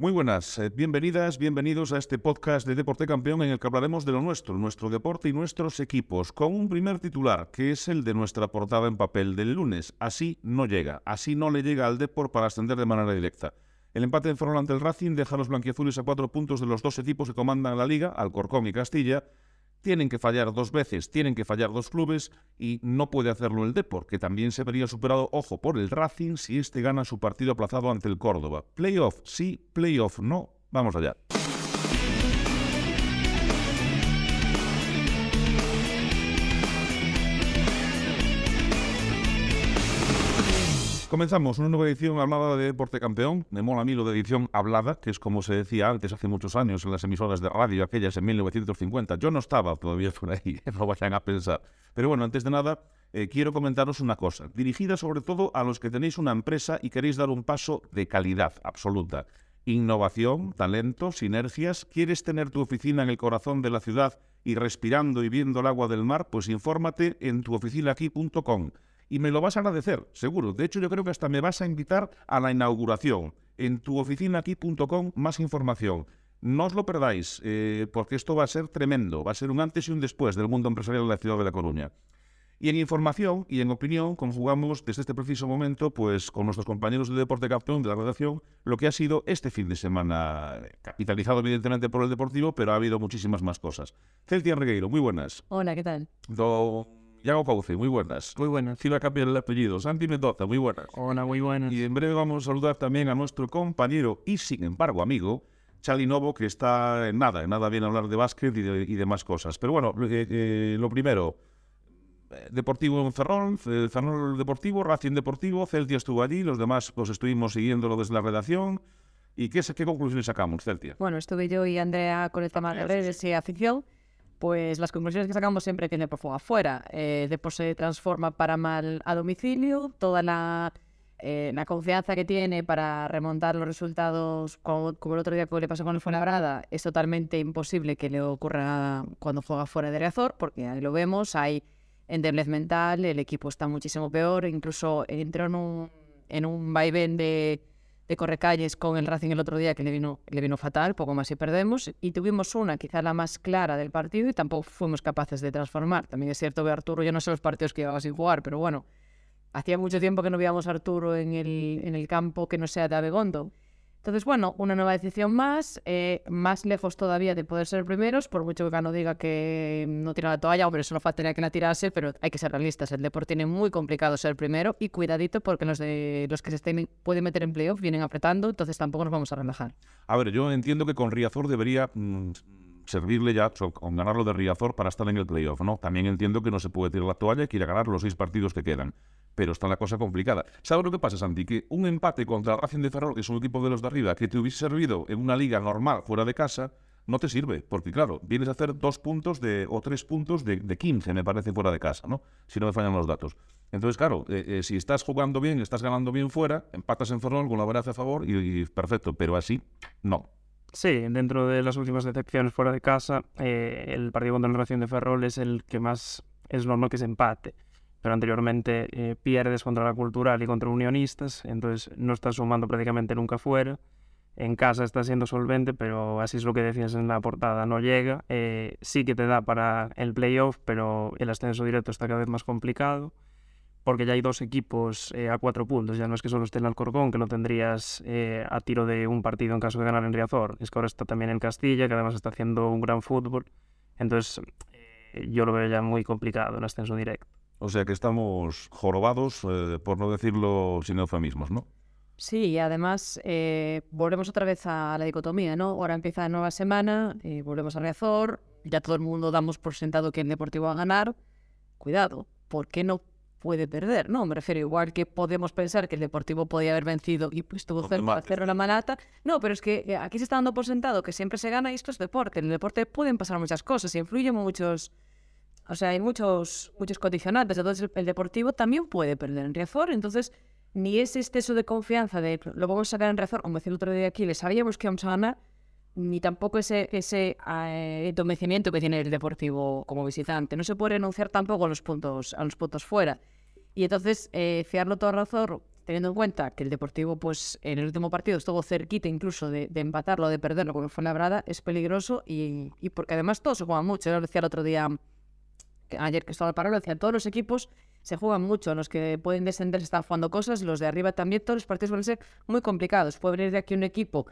Muy buenas, eh, bienvenidas, bienvenidos a este podcast de Deporte Campeón en el que hablaremos de lo nuestro, nuestro deporte y nuestros equipos, con un primer titular que es el de nuestra portada en papel del lunes. Así no llega, así no le llega al Deport para ascender de manera directa. El empate en Ferrol ante el Racing deja a los blanquiazules a cuatro puntos de los dos equipos que comandan la liga, Alcorcón y Castilla, tienen que fallar dos veces, tienen que fallar dos clubes y no puede hacerlo el Depor, que también se vería superado, ojo, por el Racing si este gana su partido aplazado ante el Córdoba. Playoff sí, playoff no. Vamos allá. Comenzamos una nueva edición hablada de Deporte Campeón. Me mola a mí lo de edición hablada, que es como se decía antes, hace muchos años, en las emisoras de radio, aquellas en 1950. Yo no estaba todavía por ahí, no vayan a pensar. Pero bueno, antes de nada, eh, quiero comentaros una cosa, dirigida sobre todo a los que tenéis una empresa y queréis dar un paso de calidad absoluta. Innovación, talento, sinergias. ¿Quieres tener tu oficina en el corazón de la ciudad y respirando y viendo el agua del mar? Pues infórmate en tuoficinaaqui.com y me lo vas a agradecer, seguro. De hecho, yo creo que hasta me vas a invitar a la inauguración. En tuoficinaaqui.com más información. No os lo perdáis, eh, porque esto va a ser tremendo, va a ser un antes y un después del mundo empresarial de la ciudad de La Coruña. Y en información y en opinión conjugamos desde este preciso momento, pues con nuestros compañeros de Deporte Capitón de la redacción, lo que ha sido este fin de semana, capitalizado evidentemente por el Deportivo, pero ha habido muchísimas más cosas. Celtia Regueiro, muy buenas. Hola, ¿qué tal? Yago Cauce, muy buenas. Muy buenas. A cambiar el apellido. Santi Mendoza, muy buenas. Hola, muy buenas. Y en breve vamos a saludar también a nuestro compañero y, sin embargo, amigo, Charlie Novo, que está en nada, en nada bien hablar de básquet y, de, y demás cosas. Pero bueno, eh, eh, lo primero, eh, Deportivo en Ferrol, Ferrol Deportivo, Racing Deportivo, Celtia estuvo allí, los demás pues estuvimos siguiéndolo desde la redacción. ¿Y qué, qué conclusiones sacamos, Celtia? Bueno, estuve yo y Andrea con el tema de redes y afición pues las conclusiones que sacamos siempre que el Depor fuera afuera. Eh, Depor se transforma para mal a domicilio, toda la, eh, confianza que tiene para remontar los resultados, como, el otro día que le pasó con el Fuenlabrada, es totalmente imposible que le ocurra cuando juega fuera de Riazor, porque ahí lo vemos, hay endeblez mental, el equipo está muchísimo peor, incluso entró en un, en un vaivén de de Correcalles con el Racing el otro día que le vino, le vino fatal, poco más y perdemos. Y tuvimos una, quizá la más clara del partido y tampoco fuimos capaces de transformar. También es cierto que Arturo, yo no sé los partidos que iba sin jugar, pero bueno, hacía mucho tiempo que no veíamos a Arturo en el, en el campo que no sea de Abegondo. Entonces, bueno, una nueva decisión más, eh, más lejos todavía de poder ser primeros, por mucho que Cano diga que no tira la toalla, hombre, solo faltaría que la tirase, pero hay que ser realistas. El deporte tiene muy complicado ser primero y cuidadito porque los de los que se estén, pueden meter en playoff vienen apretando, entonces tampoco nos vamos a relajar. A ver, yo entiendo que con Riazor debería mmm, servirle ya con ganarlo de Riazor para estar en el playoff, ¿no? También entiendo que no se puede tirar la toalla y quiere ganar los seis partidos que quedan pero está la cosa complicada. ¿Sabes lo que pasa, Santi? Que un empate contra Racing de Ferrol, que es un equipo de los de arriba, que te hubiese servido en una liga normal fuera de casa, no te sirve, porque claro, vienes a hacer dos puntos de, o tres puntos de, de 15, me parece, fuera de casa, ¿no? Si no me fallan los datos. Entonces, claro, eh, eh, si estás jugando bien, estás ganando bien fuera, empatas en Ferrol con la verdad a favor y, perfecto, pero así, no. Sí, dentro de las últimas decepciones fuera de casa, eh, el partido contra el Racing de Ferrol es el que más es normal que se empate pero anteriormente eh, pierdes contra la Cultural y contra Unionistas, entonces no estás sumando prácticamente nunca fuera. En casa está siendo solvente, pero así es lo que decías en la portada, no llega. Eh, sí que te da para el playoff, pero el ascenso directo está cada vez más complicado, porque ya hay dos equipos eh, a cuatro puntos. Ya no es que solo esté el Alcorcón, que lo tendrías eh, a tiro de un partido en caso de ganar en Riazor. Es que ahora está también en Castilla, que además está haciendo un gran fútbol. Entonces, eh, yo lo veo ya muy complicado el ascenso directo. O sea que estamos jorobados, eh, por no decirlo sin eufemismos, ¿no? Sí, y además eh, volvemos otra vez a la dicotomía, ¿no? Ahora empieza la nueva semana, eh, volvemos a Riazor, ya todo el mundo damos por sentado que el Deportivo va a ganar. Cuidado, ¿por qué no puede perder? No, me refiero igual que podemos pensar que el Deportivo podía haber vencido y pues tuvo cerca hacerlo la manata. No, pero es que aquí se está dando por sentado que siempre se gana y esto es deporte. En el deporte pueden pasar muchas cosas, influyen muchos o sea, hay muchos, muchos condicionantes. Entonces, el, el Deportivo también puede perder en Riazor. Entonces, ni ese exceso de confianza de lo vamos a sacar en Riazor, como decía el otro día aquí, le sabíamos que vamos a ganar, ni tampoco ese, ese eh, entumecimiento que tiene el Deportivo como visitante. No se puede renunciar tampoco a los puntos, a los puntos fuera. Y entonces, eh, fiarlo todo a teniendo en cuenta que el Deportivo, pues en el último partido estuvo cerquita incluso de, empatarlo, de perderlo, como fue Labrada, es peligroso y, y porque además todos se juegan mucho. Yo lo decía el otro día, ayer que estaba paro, lo decía, todos los equipos se juegan mucho. Los que pueden descender se están jugando cosas, los de arriba también, todos los partidos van a ser muy complicados. Puede venir de aquí un equipo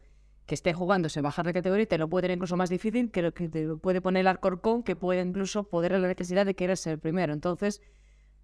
que esté jugándose bajar de categoría y te lo puede tener incluso más difícil que lo que te puede poner el Alcorcón, que puede incluso poder la necesidad de querer ser primero. Entonces,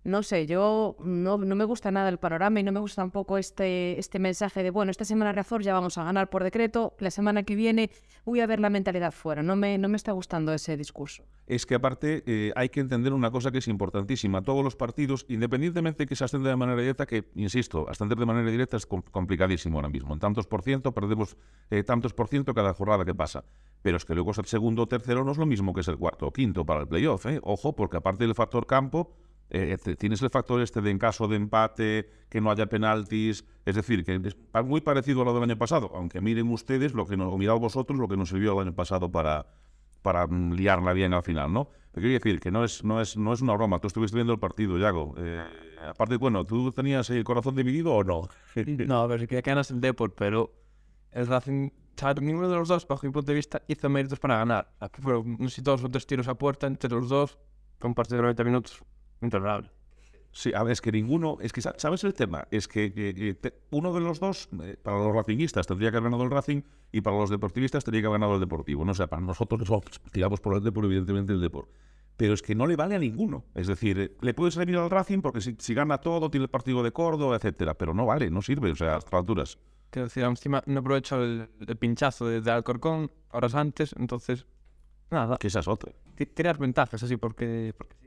no sé, yo no, no, me gusta nada el panorama y no me gusta tampoco este, este mensaje de, bueno, esta semana Razor ya vamos a ganar por decreto, la semana que viene voy a ver la mentalidad fuera. No me, no me está gustando ese discurso. Es que aparte eh, hay que entender una cosa que es importantísima. Todos los partidos, independientemente de que se ascenda de manera directa, que, insisto, ascender de manera directa es complicadísimo ahora mismo. En tantos por ciento perdemos eh, tantos por ciento cada jornada que pasa. Pero es que luego ser segundo o tercero no es lo mismo que ser cuarto o quinto para el playoff. ¿eh? Ojo, porque aparte del factor campo eh, tienes el factor este de en caso de empate, que no haya penaltis, es decir, que es muy parecido a lo del año pasado, aunque miren ustedes lo que nos, o mirad vosotros lo que nos sirvió el año pasado para, para mm, liarla bien al final, ¿no? Pero quiero decir que no es, no es, no es una broma, tú estuviste viendo el partido, Yago. Eh, aparte, bueno, ¿tú tenías el corazón dividido o no? no, a ver, que ganas el Deport, pero el Racing, ninguno de los dos, bajo mi punto de vista, hizo méritos para ganar. Aquí fueron, no sé dos o tres tiros a puerta entre los dos, con partido de 90 minutos intolerable. Sí, a ver, es que ninguno, es que sabes el tema, es que, te, uno de los dos, eh, para los racinguistas tendría que haber ganado el Racing y para los deportivistas tendría que haber ganado el Deportivo. No o sea, para nosotros tiramos por el Deportivo, evidentemente el Deportivo. Pero es que no le vale a ninguno. Es decir, eh, le puedes servir al Racing porque si, si, gana todo, tiene el partido de Córdoba, etcétera, pero no vale, no sirve, o sea, a estas alturas. Quiero decir, encima no aprovecho el, el pinchazo de, de, Alcorcón horas antes, entonces, nada. Que esa es otra. Ventajas así porque, porque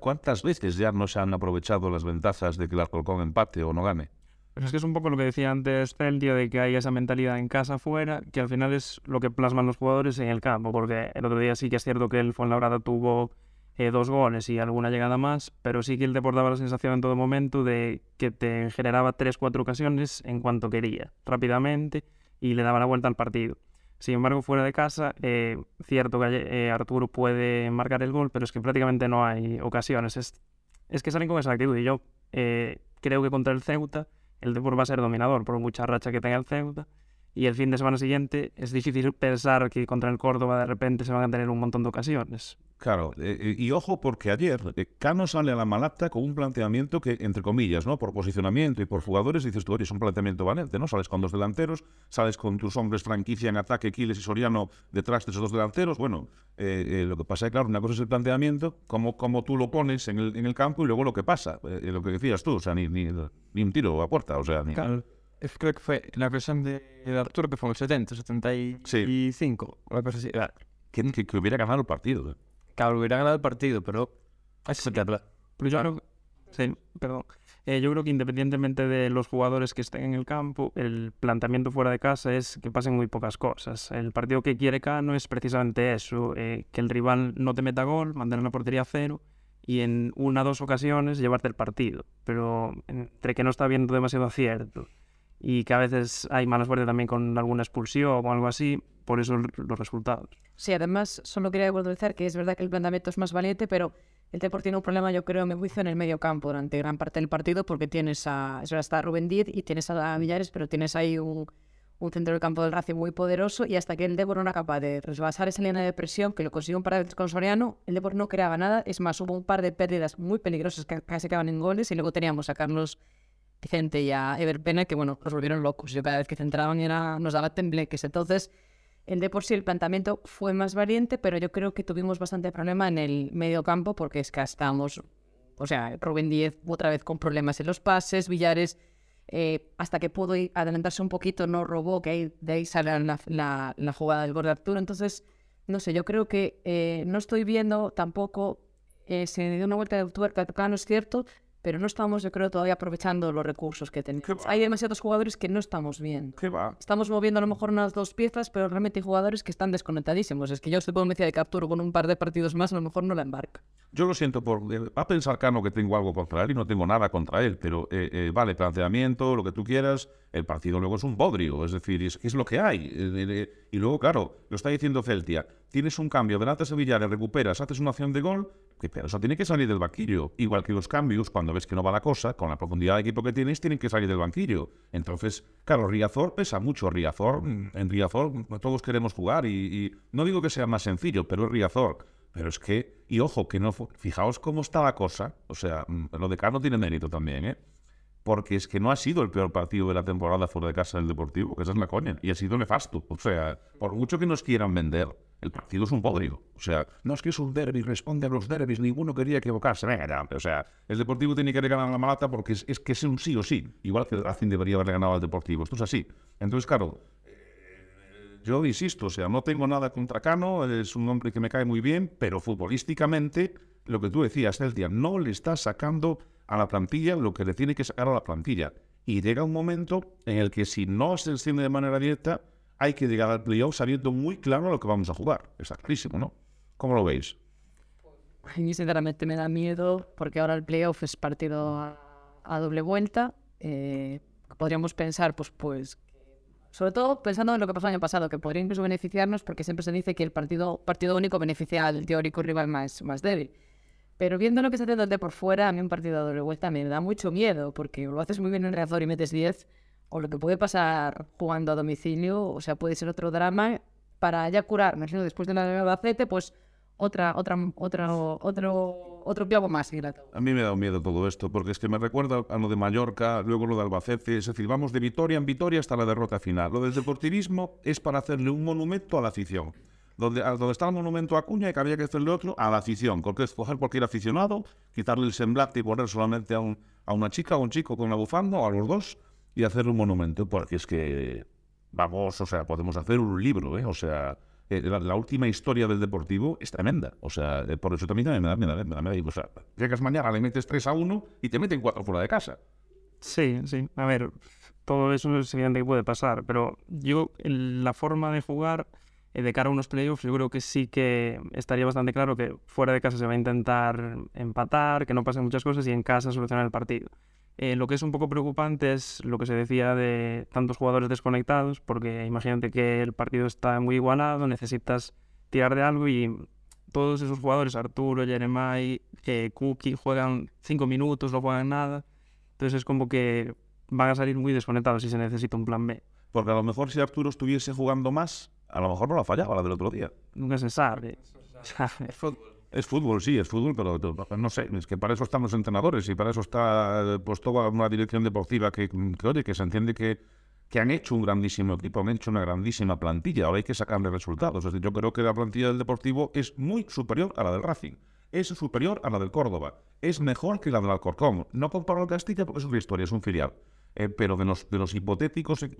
¿Cuántas veces ya no se han aprovechado las ventajas de que el Alcorcón empate o no gane? Pues es que es un poco lo que decía antes Celtia, de que hay esa mentalidad en casa afuera, que al final es lo que plasman los jugadores en el campo, porque el otro día sí que es cierto que el Fuenlabrada tuvo eh, dos goles y alguna llegada más, pero sí que el Deport daba la sensación en todo momento de que te generaba tres, cuatro ocasiones en cuanto quería, rápidamente, y le daba la vuelta al partido. Sin embargo, fuera de casa, eh, cierto que eh, Arturo puede marcar el gol, pero es que prácticamente no hay ocasiones. Es, que salen con esa actitud y yo eh, creo que contra el Ceuta el Depor va a ser dominador por mucha racha que tenga el Ceuta y el fin de semana siguiente es difícil pensar que contra el Córdoba de repente se van a tener un montón de ocasiones. Claro, eh, y ojo porque ayer eh, Cano sale a la malacta con un planteamiento que, entre comillas, ¿no? por posicionamiento y por jugadores, dices tú, oye, es un planteamiento valente, ¿no? Sales con dos delanteros, sales con tus hombres franquicia en ataque, Quiles y Soriano detrás de esos dos delanteros. Bueno, eh, lo que pasa es, claro, una cosa es el planteamiento, como, como tú lo pones en el, en el campo y luego lo que pasa, lo que decías tú, o sea, ni, ni, ni, un tiro a puerta, o sea, ni... Claro. Creo que fue la versión de, de Arturo que fue en el 70, 75, sí. una cosa así. Que, que, que hubiera ganado el partido. ¿eh? Claro, hubiera ganado el partido, pero... Sí. Pero yo creo, sí, perdón. Eh, yo creo que independientemente de los jugadores que estén en el campo, el planteamiento fuera de casa es que pasen muy pocas cosas. El partido que quiere Cano es precisamente eso, eh, que el rival no te meta gol, mantener la portería a cero y en una o dos ocasiones llevarte el partido. Pero entre que no está viendo demasiado acierto y que a veces hay mala suerte también con alguna expulsión o algo así, por eso los resultados. Sí, además, solo quería puntualizar que es verdad que el planteamiento es más valiente, pero el Deport tiene un problema, yo creo, me juicio, en el medio campo durante gran parte del partido, porque tienes a, es verdad, está Rubén Díez y tienes a Villares, pero tienes ahí un, un centro del campo del Racing muy poderoso y hasta que el Deport no era capaz de resbasar esa línea de presión, que lo consiguió un par de veces con Soriano, el Deport no creaba nada, es más, hubo un par de pérdidas muy peligrosas que casi acaban en goles y luego teníamos a Carlos Vicente y a Ever Pena que, bueno, nos volvieron locos. Yo cada vez que centraban era, nos daba tembleques. Entonces, el de por sí el planteamiento fue más valiente, pero yo creo que tuvimos bastante problema en el medio campo porque es que estábamos, o sea, Rubén Díez otra vez con problemas en los pases, Villares eh, hasta que pudo adelantarse un poquito no robó, que ahí, de ahí sale la, la, la jugada del gol de Arturo. Entonces, no sé, yo creo que eh, no estoy viendo tampoco, eh, se dio una vuelta de tuerca, no es cierto, pero no estamos, yo creo, todavía aprovechando los recursos que tenemos. Hay demasiados jugadores que no estamos viendo. ¿Qué va? Estamos moviendo a lo mejor unas dos piezas, pero realmente hay jugadores que están desconectadísimos. Es que yo, supongo, me decía de capturo con un par de partidos más, a lo mejor no la embarca. Yo lo siento por... Va a pensar Cano que tengo algo contra él y no tengo nada contra él, pero eh, eh, vale, planteamiento, lo que tú quieras, el partido luego es un bodrio, es decir, es, es lo que hay. Eh, y luego, claro, lo está diciendo Celtia, tienes un cambio delante de Sevilla, le recuperas, haces una acción de gol, pero eso tiene que salir del banquillo. Igual que los cambios, cuando ves que no va la cosa, con la profundidad de equipo que tienes, tienen que salir del banquillo. Entonces, claro, Riazor pesa mucho. Riazor, en Riazor todos queremos jugar y, y no digo que sea más sencillo, pero es Riazor. Pero es que, y ojo, que no, fijaos cómo está la cosa. O sea, mm, lo de Cano tiene mérito también, ¿eh? Porque es que no ha sido el peor partido de la temporada fuera de casa del Deportivo, que esa es la coña. Y ha sido nefasto. O sea, por mucho que nos quieran vender, el partido es un podrido. O sea, no es que es un derby, responde a los derbis, ninguno quería equivocarse. Venga. O sea, el Deportivo tiene que ganar la Malata porque es, es que es un sí o sí. Igual que Racing debería haberle ganado al Deportivo. Esto es así. Entonces, claro, eh, yo insisto, o sea, no tengo nada contra Cano, es un hombre que me cae muy bien, pero futbolísticamente, lo que tú decías, Celtia, no le está sacando a la plantilla lo que le tiene que sacar a la plantilla. Y llega un momento en el que si no se desciende de manera directa, hay que llegar al playoff sabiendo muy claro lo que vamos a jugar. Está clarísimo, ¿no? ¿Cómo lo veis? A mí sinceramente me da miedo porque ahora el playoff es partido a, a doble vuelta. eh, podríamos pensar, pues, pues, sobre todo pensando en lo que pasó el año pasado, que podría incluso beneficiarnos porque siempre se dice que el partido, partido único beneficia al teórico rival más, más débil. Pero viendo lo que está haciendo el de por fuera, a mí un partido doble vuelta me da mucho miedo porque lo haces muy bien en Reazor y metes 10, o lo que puede pasar jugando a domicilio, o sea, puede ser otro drama para ya curar, me imagino, después de la de Albacete, pues otra, otra, otra, otro, otro piojo más. A mí me da miedo todo esto, porque es que me recuerda a lo de Mallorca, luego lo de Albacete, es decir, vamos de victoria en victoria hasta la derrota final. Lo del deportivismo es para hacerle un monumento a la afición. Donde, donde está el monumento a Cuña y que había que hacerle otro a la afición, porque es coger cualquier aficionado, quitarle el semblante y poner solamente a, un- a una chica o un chico con la bufanda o a los dos y hacerle un monumento, porque es que, vamos, o sea, podemos hacer un libro, ¿eh? O sea, eh, la, la última historia del Deportivo es tremenda. O sea, eh, por eso también me da, me da, me da, me da- o sea, llegas mañana, le metes 3 a 1 y te meten 4 fuera de casa. Sí, sí. A ver, todo eso es evidente que puede pasar, pero yo la forma de jugar de cara a unos playoffs, yo creo que sí que estaría bastante claro que fuera de casa se va a intentar empatar, que no pasen muchas cosas y en casa solucionar el partido. Eh, lo que es un poco preocupante es lo que se decía de tantos jugadores desconectados, porque imagínate que el partido está muy igualado, necesitas tirar de algo y todos esos jugadores, Arturo, Jeremai, eh, Kuki, juegan cinco minutos, no juegan nada. Entonces es como que van a salir muy desconectados si se necesita un plan B. Porque a lo mejor si Arturo estuviese jugando más, a lo mejor no la fallaba la del otro día. Nunca se sabe. Es fútbol, sí, es fútbol, pero no sé, es que para eso están los entrenadores y para eso está pues toda una dirección deportiva que, que, oye, que se entiende que, que han hecho un grandísimo equipo, han hecho una grandísima plantilla, ahora hay que sacarle resultados. Es decir, yo creo que la plantilla del Deportivo es muy superior a la del Racing, es superior a la del Córdoba, es mejor que la del Alcorcón. No comparo el Castilla porque es otra historia, es un filial. Eh, pero de los, de los hipotéticos, eh,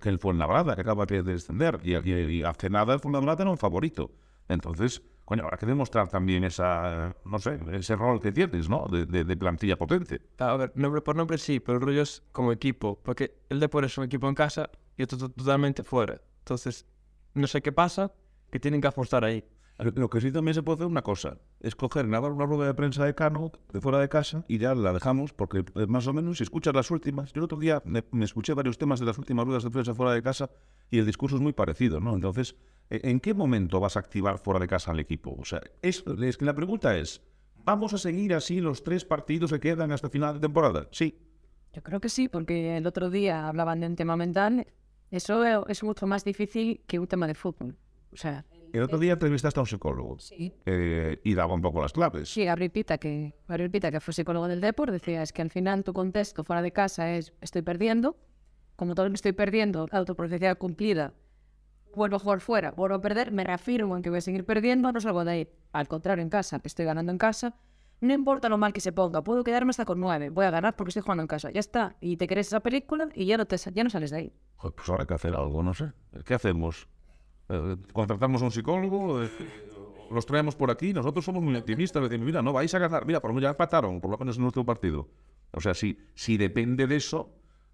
que el Fuenlabrada, que acaba de descender, y, y- y hace nada el Fuenlabrada era un favorito. Entonces, coño, habrá que demostrar también esa, no sé, ese rol que tienes, ¿no? De, de- de plantilla potente. A ver, nombre por nombre sí, pero el rollo es como equipo, porque el Depor es un equipo en casa y otro to- totalmente fuera. Entonces, no sé qué pasa, que tienen que apostar ahí. Lo que sí también se puede hacer una cosa, es coger, nadar una rueda de prensa de Cano de fuera de casa y ya la dejamos, porque eh, más o menos si escuchas las últimas, yo el otro día me, me escuché varios temas de las últimas ruedas de prensa fuera de casa y el discurso es muy parecido, ¿no? Entonces, ¿e- ¿en qué momento vas a activar fuera de casa al equipo? O sea, es, es que la pregunta es, ¿vamos a seguir así los tres partidos que quedan hasta final de temporada? Sí. Yo creo que sí, porque el otro día hablaban de un tema mental. Eso es mucho más difícil que un tema de fútbol. O sea, El otro día entrevistaste a un psicólogo sí. eh, y daba un poco las claves. Sí, Gabriel Pita, que, Gabriel Pita, que fue psicólogo del deporte, decía es que al final tu contexto fuera de casa es estoy perdiendo, como todo lo que estoy perdiendo, autoprofecía cumplida, vuelvo a jugar fuera, vuelvo a perder, me reafirmo en que voy a seguir perdiendo, no salgo de ahí. Al contrario, en casa, que estoy ganando en casa, no importa lo mal que se ponga, puedo quedarme hasta con nueve, voy a ganar porque estoy jugando en casa, ya está. Y te crees esa película y ya no, te, ya no sales de ahí. Pues habrá que hacer algo, no sé. ¿Qué hacemos? Eh, ¿Contratamos a un psicólogo? Eh, ¿Los traemos por aquí? Nosotros somos muy activistas. Decimos, mira, no vais a ganar. Mira, por lo menos ya empataron, por lo menos en nuestro partido. O sea, si, si depende de eso,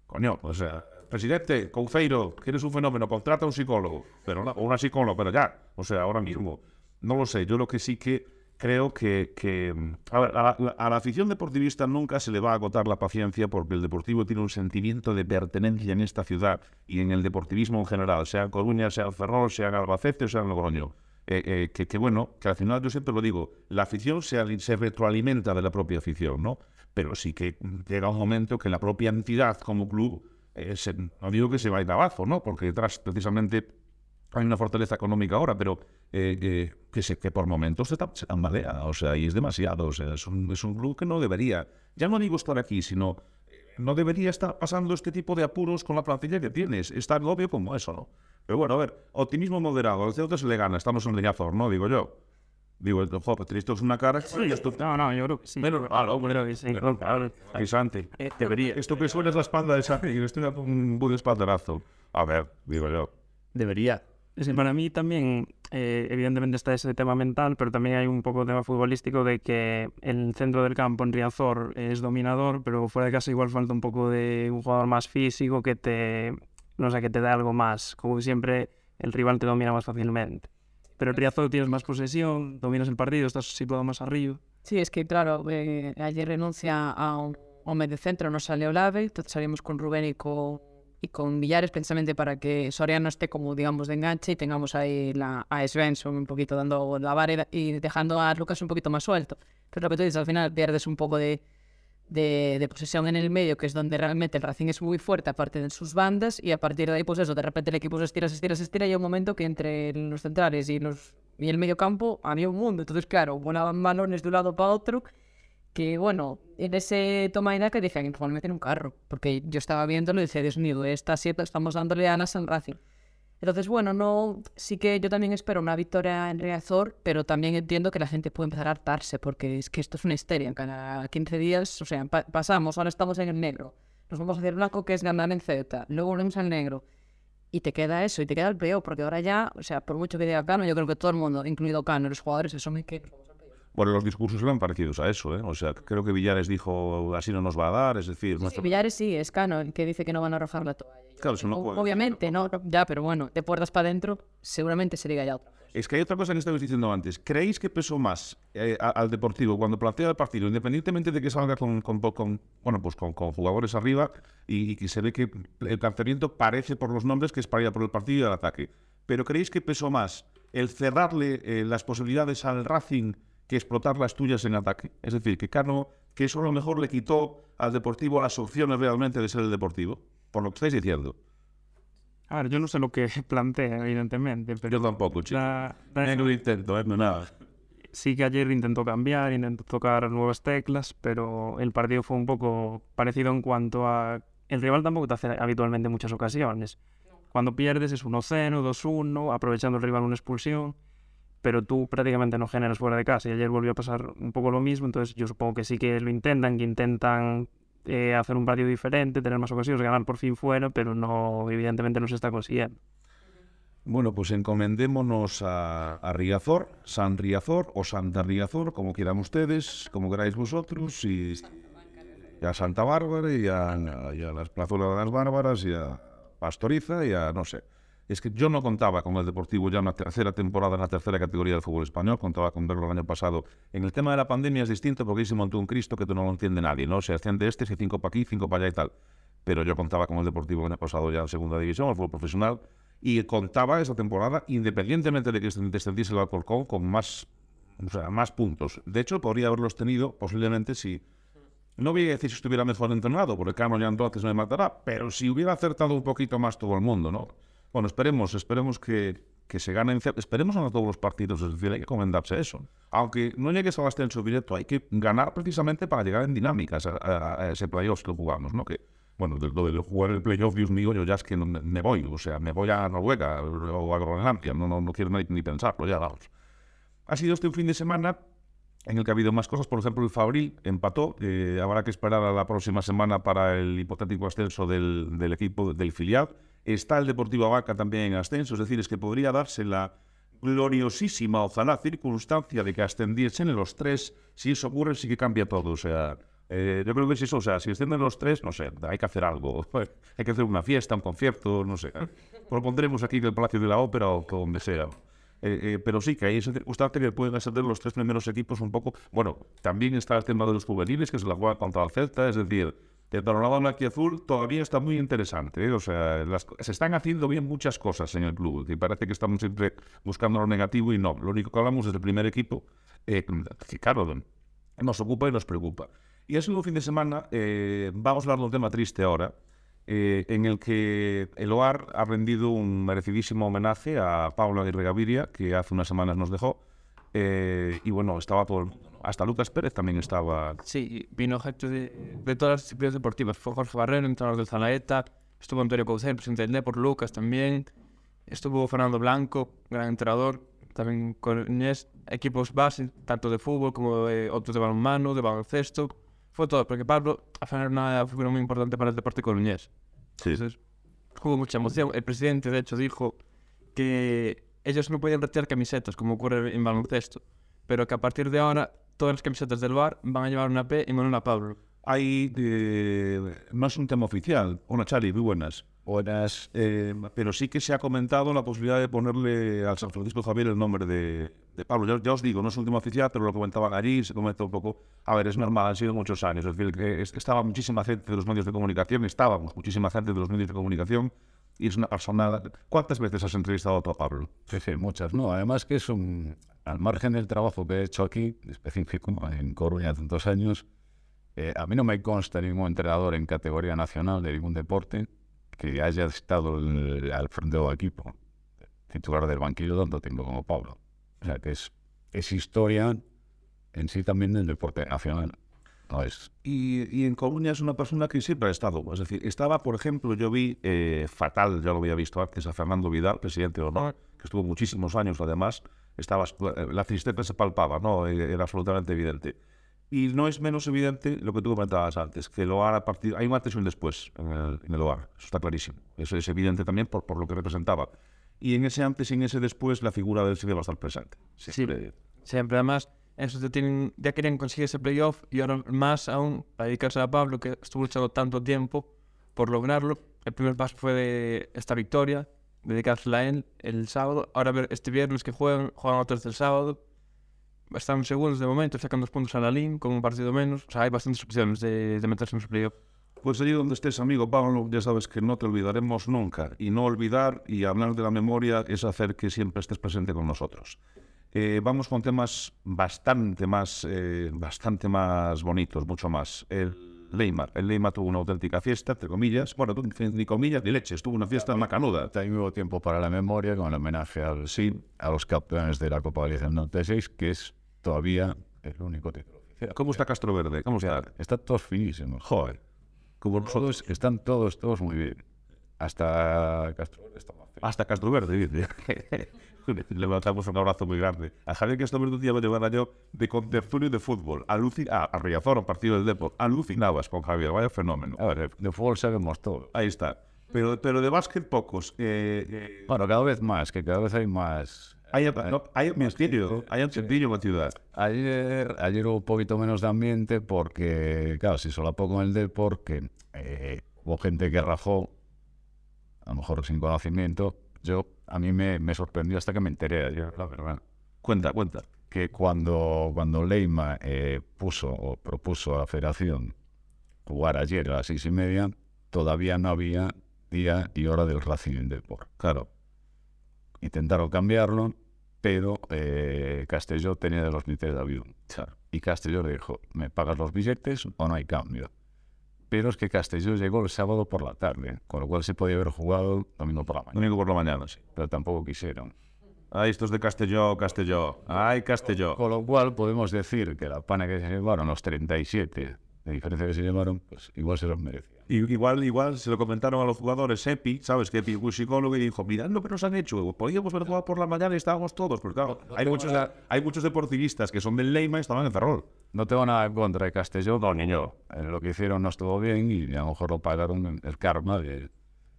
coño, o sea, presidente, Couceiro, eres un fenómeno, contrata a un psicólogo, pero o una psicóloga, pero ya, o sea, ahora mismo. No lo sé, yo lo que sí que creo que, que a, a la, a la afición deportivista nunca se le va a agotar la paciencia porque el deportivo tiene un sentimiento de pertenencia en esta ciudad y en el deportivismo en general, sea Coruña, sea Ferrol, sea Albacete o sea Logroño. eh, eh, que, que, bueno, que al final yo siempre lo digo, la afición se, se retroalimenta de la propia afición, ¿no? Pero sí que llega un momento que la propia entidad como club, eh, se- no digo que se va a ir abajo, ¿no? Porque detrás precisamente hay una fortaleza económica ahora, pero eh, eh, que, se, que por momentos se, se tambalea, o sea, y es demasiado, o sea, es un, es un club que no debería, ya no digo estar aquí, sino no debería estar pasando este tipo de apuros con la plantilla que tienes, es tan obvio como eso, ¿no? Pero bueno, a ver, optimismo moderado, al Ceuta se le gana, estamos en Leñazor, ¿no? Digo yo. Digo, joder, tenéis todos una cara... y esto... No, no, yo creo que sí. Menos mal, hombre. Creo que sí. Menos mal. Ay, Santi. Eh, debería. Esto que suena es la espalda de Santi, estoy dando un buen espaldarazo. A ver, digo yo. Debería. Que para mí también, eh, evidentemente está ese tema mental, pero también hay un poco de tema futbolístico de que el centro del campo en Riazor es dominador, pero fuera de casa igual falta un poco de un jugador más físico que te, no sé, que te da algo más. Como siempre el rival te domina más fácilmente. Pero en Riazor tienes más posesión, dominas el partido, estás situado más arriba. Sí, es que claro, eh, ayer renuncia a un, a un mediocentro, no sale Olave, entonces salimos con Rubén y con, y con Villares precisamente para que Soriano esté como, digamos, de enganche y tengamos ahí la, a Svensson un poquito dando la vara y, dejando a Lucas un poquito más suelto. Pero lo que tú dices, al final pierdes un poco de, de, de posesión en el medio, que es donde realmente el Racing es muy fuerte, aparte de sus bandas, y a partir de ahí, pues eso, de repente el equipo se estira, se estira, se estira, y hay un momento que entre los centrales y, los, y el medio campo había un mundo. Entonces, claro, volaban balones de un lado para otro, que bueno, en ese toma y daca dije, igual me tiene un carro, porque yo estaba viéndolo y decía, Dios mío, esta siete estamos dándole a San Racing. Entonces, bueno, no, sí que yo también espero una victoria en Riazor, pero también entiendo que la gente puede empezar a hartarse, porque es que esto es una histeria. Cada 15 días, o sea, pa- pasamos, ahora estamos en el negro, nos vamos a hacer blanco, que es ganar en Ceuta, luego volvemos al negro, y te queda eso, y te queda el peor, porque ahora ya, o sea, por mucho que diga Cano, yo creo que todo el mundo, incluido Cano, los jugadores, asumen que Bueno, los discursos eran parecidos a eso, ¿eh? O sea, creo que Villares dijo, así no nos va a dar, es decir... Sí, Villares sí, es Cano el que dice que no van a arrojar la toalla. Claro, eso no o- puede- Obviamente, no, no, ya, pero bueno, de puertas para adentro, seguramente se diga ya otra cosa. Es que hay otra cosa que estabais diciendo antes. ¿Creéis que pesó más eh, al Deportivo cuando plantea el partido, independientemente de que salga con, con, con- bueno, pues con, con jugadores arriba y, que se ve que el planteamiento parece por los nombres que es para ir por el partido y al ataque? ¿Pero creéis que pesó más el cerrarle eh, las posibilidades al Racing que explotar las tuyas en ataque? Es decir, que Cano, que eso a lo mejor le quitó al Deportivo las opciones realmente de ser el Deportivo, por lo que estáis diciendo. A ver, yo no sé lo que plantea, evidentemente, pero... Yo tampoco, chico. No lo intento, ¿eh? No nada. Sí que ayer intentó cambiar, intentó tocar nuevas teclas, pero el partido fue un poco parecido en cuanto a... El rival tampoco te hace habitualmente muchas ocasiones. Cuando pierdes es 1-0, 2-1, aprovechando el rival una expulsión, pero tú prácticamente no generas fuera de casa. Y ayer volvió a pasar un poco lo mismo, entonces yo supongo que sí que lo intentan, que intentan eh, hacer un partido diferente, tener más ocasiones, ganar por fin fuera, pero no, evidentemente no se está consiguiendo. Bueno, pues encomendémonos a, a Riazor, San Riazor o Santa Riazor, como quieran ustedes, como queráis vosotros, y, a Santa Bárbara y a, y a las plazuelas de las Bárbaras y a Pastoriza y a no sé. Es que yo no contaba con el Deportivo ya una tercera temporada en la tercera categoría del fútbol español, contaba con verlo el año pasado. En el tema de la pandemia es distinto porque ahí se montó un Cristo que tú no lo entiende nadie, ¿no? Se asciende este, se cinco para aquí, cinco para allá y tal. Pero yo contaba con el Deportivo el año pasado ya en segunda división, el fútbol profesional, y contaba esa temporada, independientemente de que descendiese el Alcorcón, con más, o sea, más puntos. De hecho, podría haberlos tenido posiblemente si... No voy a decir si estuviera mejor entrenado, porque Cano ya entonces me matará, pero si hubiera acertado un poquito más todo el mundo, ¿no? Bueno, esperemos, esperemos que, que se ganen, esperemos ganar todos los partidos, es decir, hay que comendarse eso. Aunque no llegues al ascenso directo, hay que ganar precisamente para llegar en dinámicas a, a- a ese playoff que jugamos, ¿no? Que, bueno, de, lo de jugar el playoff, Dios mío, yo ya es que me voy, o sea, me voy a Noruega o a Groenlandia, no, no, no quiero ni, ni pensarlo, ya vamos. Ha sido este un fin de semana en el que ha habido más cosas. Por ejemplo, el Fabril empató. eh, habrá que esperar a la próxima semana para el hipotético ascenso del, del equipo del filial. Está el Deportivo Vaca también en ascenso. Es decir, es que podría darse la gloriosísima, ojalá, circunstancia de que ascendiesen los tres. Si eso ocurre, sí que cambia todo. O sea, eh, yo creo que es eso. O sea, si ascienden los tres, no sé, hay que hacer algo. hay que hacer una fiesta, un concierto, no sé. Propondremos aquí en el Palacio de la Ópera o donde sea. Eh, eh, pero sí que hay esa circunstancia que pueden ascender los tres primeros equipos un poco. Bueno, también está el tema de los juveniles, que se la juega contra el Celta, es decir, el panorama azul todavía está muy interesante. ¿eh? O sea, se están haciendo bien muchas cosas en el club. Y parece que estamos siempre buscando lo negativo y no. Lo único que hablamos es del primer equipo, eh, que claro, nos ocupa y nos preocupa. Y es un fin de semana, eh, vamos a hablar de un tema triste ahora, eh, en el que el OAR ha rendido un merecidísimo homenaje a Pablo Aguirre Gaviria, que hace unas semanas nos dejó. Y bueno, estaba todo el mundo. Hasta Lucas Pérez también estaba. Sí, vino gente de, de todas las disciplinas deportivas. Fue Jorge Barrero, entrenador del Zanaeta. Estuvo Antonio Coucel, presidente del Depor, Lucas también. Estuvo Fernando Blanco, gran entrenador. También con Inés, equipos base, tanto de fútbol como de otros de balonmano, de baloncesto. Fue todo, porque Pablo al final era una figura muy importante para el deporte coruñés. Entonces, hubo mucha emoción. El presidente, de hecho, dijo que ellos no podían retirar camisetas, como ocurre en baloncesto, pero que a partir de ahora todas las camisetas del bar van a llevar una P y honor a Pablo. Hay. eh, no es un tema oficial. Hola, Charlie, muy buenas. Buenas. Eh, pero sí que se ha comentado la posibilidad de ponerle al San Francisco Javier el nombre de, de Pablo. Ya, ya os digo, no es un tema oficial, pero lo comentaban allí, se comenta un poco. A ver, es normal, han sido muchos años. Es decir, que es- estaba muchísima gente de los medios de comunicación, estábamos muchísima gente de los medios de comunicación, y es una persona. ¿Cuántas veces has entrevistado a Pablo? Sí, sí, muchas. No, además que es un... Al margen del trabajo que he hecho aquí, específico en Coruña tantos años, eh, a mí no me consta ningún entrenador en categoría nacional de ningún deporte que haya estado el- al frente del equipo, titular del banquillo tanto tiempo como Pablo. O sea, que es, es historia en sí también del deporte nacional. No es... Y, y en Coruña es una persona que siempre ha estado. Es decir, estaba, por ejemplo, yo vi eh, fatal, ya lo había visto antes, a Fernando Vidal, presidente de honor, que estuvo muchísimos años además. Estaba, la tristeza se palpaba, ¿no? Eh, Era absolutamente evidente. Y no es menos evidente lo que tú comentabas antes, que lo a partir. Hay un antes y un después en el, en el OAR, eso está clarísimo. Eso es evidente también por, por lo que representaba. Y en ese antes y en ese después, la figura de él siempre va a estar presente. Siempre. Siempre, además, ya, tienen, ya querían conseguir ese playoff y ahora más aún para dedicarse a Pablo, que estuvo luchando tanto tiempo por lograrlo. El primer paso fue de esta victoria, dedicársela a él el sábado. Ahora este viernes que juegan, juegan otros del sábado. Están segundos de momento, sacan dos puntos a la LIN con un partido menos. O sea, hay bastantes opciones de, de meterse en su playoff. Pues allí donde estés, amigo Pablo, ya sabes que no te olvidaremos nunca. Y no olvidar y hablar de la memoria es hacer que siempre estés presente con nosotros. Eh, vamos con temas bastante más, eh, bastante más bonitos, mucho más. El Leymar. El Leymar tuvo una auténtica fiesta, entre comillas. Bueno, ni comillas ni leches, tuvo una fiesta macanuda. También hubo tiempo para la memoria con el homenaje al, sí, a los campeones de la Copa Galicia del 96, que es todavía el único título oficial. ¿Cómo está Castro Verde? ¿Cómo está? Están todos finísimos. Joder. Como nosotros. Están todos, todos muy bien. Hasta Castro Verde está más feo. Hasta Castro Verde, dice. Le mandamos un abrazo muy grande. A Javier Verde un día me llevara yo de contertulio de fútbol. Aluci a, a Riazor, partido del Depor. Alucinabas con Javier, vaya fenómeno. A ver, de- fútbol sabemos todo. Ahí está. Pero, pero de básquet pocos. Eh, eh, Bueno, cada vez más, que cada vez hay más. hay, no, hay un misterio, hay un sentido en la ciudad. Ayer, ayer hubo un poquito menos de ambiente porque, claro, se solapó con el Depor, que eh, hubo gente que rajó, a lo mejor sin conocimiento. Yo, a mí me, me sorprendió hasta que me enteré ayer, la verdad. Cuenta, cuenta. que cuando, cuando Leima eh, puso o propuso a la federación jugar ayer a las seis y media, todavía no había día y hora del Racing en Depor. Claro. Intentaron cambiarlo, pero eh, Castelló tenía de los billetes de avión. Claro. Y Castelló le dijo, ¿me pagas los billetes o no hay cambio? Pero es que Castelló llegó el sábado por la tarde, con lo cual se podía haber jugado domingo por la mañana, Domingo por la mañana, sí. pero tampoco quisieron. Ay, estos de Castelló, Castelló. Ay, Castelló. Con lo cual podemos decir que la pana que se llevaron, los 37 de diferencia que se llevaron, pues igual se los merecía. Igual, igual se lo comentaron a los jugadores Epi, ¿sabes? Que Epi fue psicólogo y dijo, mirad lo que nos han hecho, podíamos haber jugado por la mañana y estábamos todos. Pues claro, hay muchos, hay muchos deportivistas que son del Leima y estaban en Ferrol. No tengo nada en contra de Castelló, no, niño. Eh, lo que hicieron no estuvo bien y a lo mejor lo pagaron el karma de,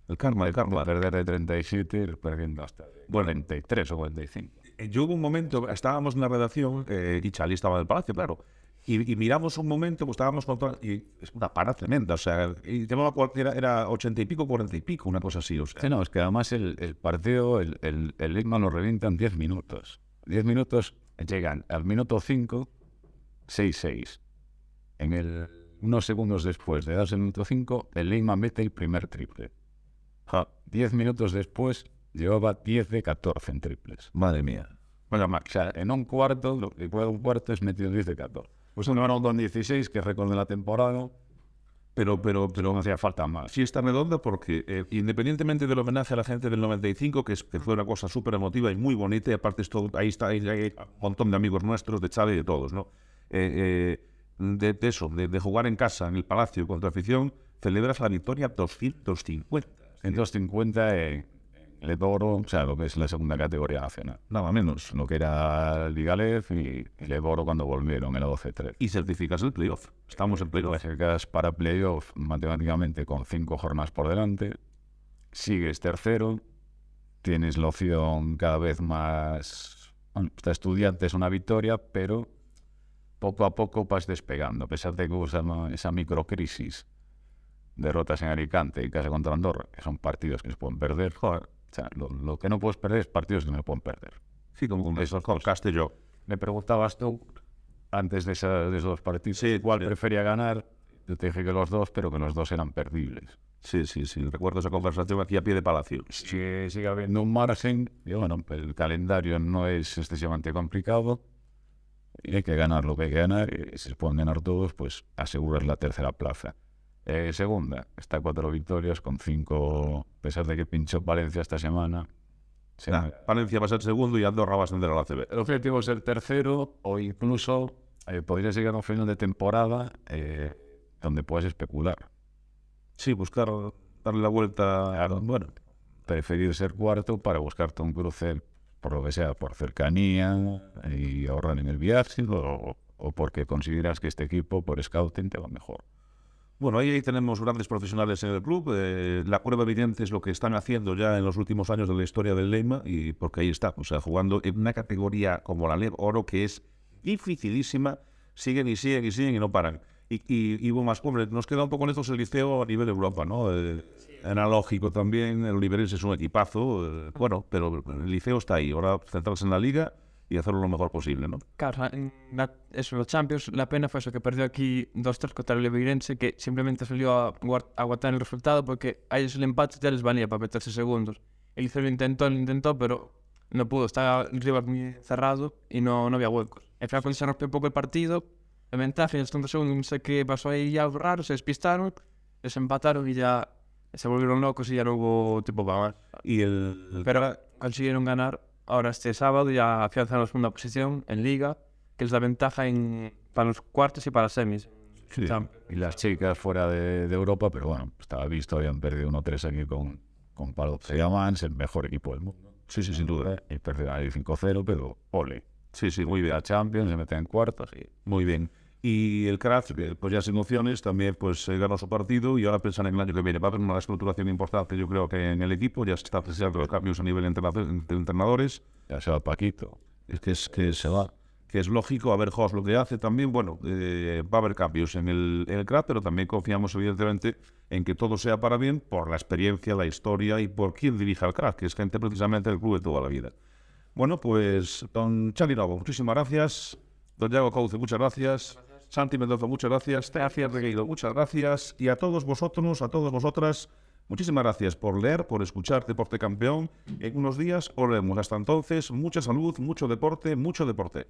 El karma, el de karma. perder de 37 y perdiendo hasta de 43 o 45. Eh, Yo hubo un momento, estábamos en la redacción, eh, y Charlie estaba en el palacio, claro, y, y miramos un momento, pues estábamos con toda- y es una para tremenda, o sea, y era, era 80 y pico, 40 y pico, una cosa así, o sea. Sí, no, es que además el, el partido, el, el, el Ligma lo revienta en 10 minutos. 10 minutos llegan al minuto 5, 6-6. En el unos segundos después de darse el minuto 5, el Lima mete el primer triple. Ja, 10 minutos después, llevaba 10 de 14 en triples. madre mía. Vaya O Max. sea, en un cuarto, lo que puede un cuarto es metido 10 de 14. Pues ganó con 16, que es récord de la temporada. Pero, pero, Pero no hacía falta más. sí está redonda porque eh, independientemente del homenaje a la gente del 95, que, es, que fue una cosa súper emotiva y muy bonita, y aparte esto, ahí está, ahí hay un montón de amigos nuestros, de Chávez y de todos, ¿no? Eh, eh, de, de eso, de, de jugar en casa, en el Palacio, contra afición, celebras la victoria 250. En 250 en el Eboro, o sea, lo que es la segunda categoría nacional. Nada menos. Lo que era el Ligalef y el Eboro cuando volvieron, el 12-3. Y certificas el playoff. Estamos en playoff. Clasificas para playoff matemáticamente con cinco jornadas por delante. Sigues tercero. Tienes la opción cada vez más. Bueno, está estudiante, es una victoria, pero poco a poco vas despegando. A pesar de que hubo esa, esa microcrisis, derrotas en Alicante y casa contra Andorra, que son partidos que se pueden perder. Joder. O sea, lo, lo que no puedes perder es partidos que no pueden perder. Sí, como con Esos con. Castelló. Me preguntabas tú, antes de, esa- de esos dos partidos, Sí, cuál sí. prefería ganar. Yo te dije que los dos, pero que los dos eran perdibles. Sí, sí, sí. Recuerdo esa conversación aquí a pie de palacio. Sigue, sigue habiendo un margen. Y bueno, el calendario no es excesivamente complicado. Y hay que ganar lo que hay que ganar. Y si se pueden ganar todos, pues aseguras la tercera plaza. Eh, segunda, está a cuatro victorias con cinco, a pesar de que pinchó Valencia esta semana. Se- Nah, Valencia va a ser segundo y Andorra va a ascender a la CB. El objetivo es ser tercero o incluso eh, podría llegar a un final de temporada eh, donde puedas especular. Sí, buscar darle la vuelta. Bueno, Preferir ser cuarto para buscarte un cruce, por lo que sea, por cercanía y ahorrar en el viaje o, o porque consideras que este equipo por scouting te va mejor. Bueno, ahí, ahí tenemos grandes profesionales en el club. eh, la prueba evidente es lo que están haciendo ya en los últimos años de la historia del Leima, y porque ahí está, o sea, jugando en una categoría como la LEV Oro, que es dificilísima, siguen y siguen y siguen y no paran. Y, y, bueno, más hombre, nos queda un poco lejos el liceo a nivel Europa, ¿no? Eh, analógico también, el Oliverense es un equipazo, eh, bueno, pero el liceo está ahí, ahora centrarse en la liga y hacerlo lo mejor posible, ¿no? Claro, en la- eso, los Champions, la pena fue eso, que perdió aquí 2-3 contra el Levirense, que simplemente salió a aguantar el resultado porque a ellos el empate ya les valía para meterse segundos. El Liceo lo intentó, lo intentó, pero no pudo. Estaba el rival muy cerrado y no, no había huecos. Al final, cuando se rompió un poco el partido, la ventaja, en los 30 segundos, no sé qué pasó ahí algo raro, se despistaron, les empataron y ya se volvieron locos y ya no hubo tipo para más. Y el... Pero consiguieron ganar ahora este sábado ya afianzan la segunda posición en Liga, que les da ventaja en, para los cuartos y para las semis. Sí. Y las chicas fuera de, de Europa, pero bueno, estaba visto, habían perdido 1-3 aquí con, con Palo Mans, el mejor equipo del mundo. Sí, sí, sin duda. Y perdieron ahí 5-0, pero ole. Sí, sí, muy bien. La Champions se meten en cuartos y Muy bien. Y el Kraft, que, pues ya sin opciones, también pues eh, ganó su partido y ahora piensan en el año que viene. Va a haber una reestructuración importante, yo creo que en el equipo. Ya se está precisando los cambios a nivel de entrenadores. ya se va Paquito. Es que, es que se va. Que es lógico, a ver Jos lo que hace también. Bueno, eh, va a haber cambios en el, en el Kraft, pero también confiamos evidentemente en que todo sea para bien por la experiencia, la historia y por quién dirige al Kraft, que es gente precisamente del club de toda la vida. Bueno, pues don Charlie Novo, muchísimas gracias. Don Diego Couce, muchas gracias. Santi Mendoza, muchas gracias. Teafia Regueiro, muchas gracias. Y a todos vosotros, a todas vosotras, muchísimas gracias por leer, por escuchar Deporte Campeón. En unos días volvemos. Hasta entonces, mucha salud, mucho deporte, mucho deporte.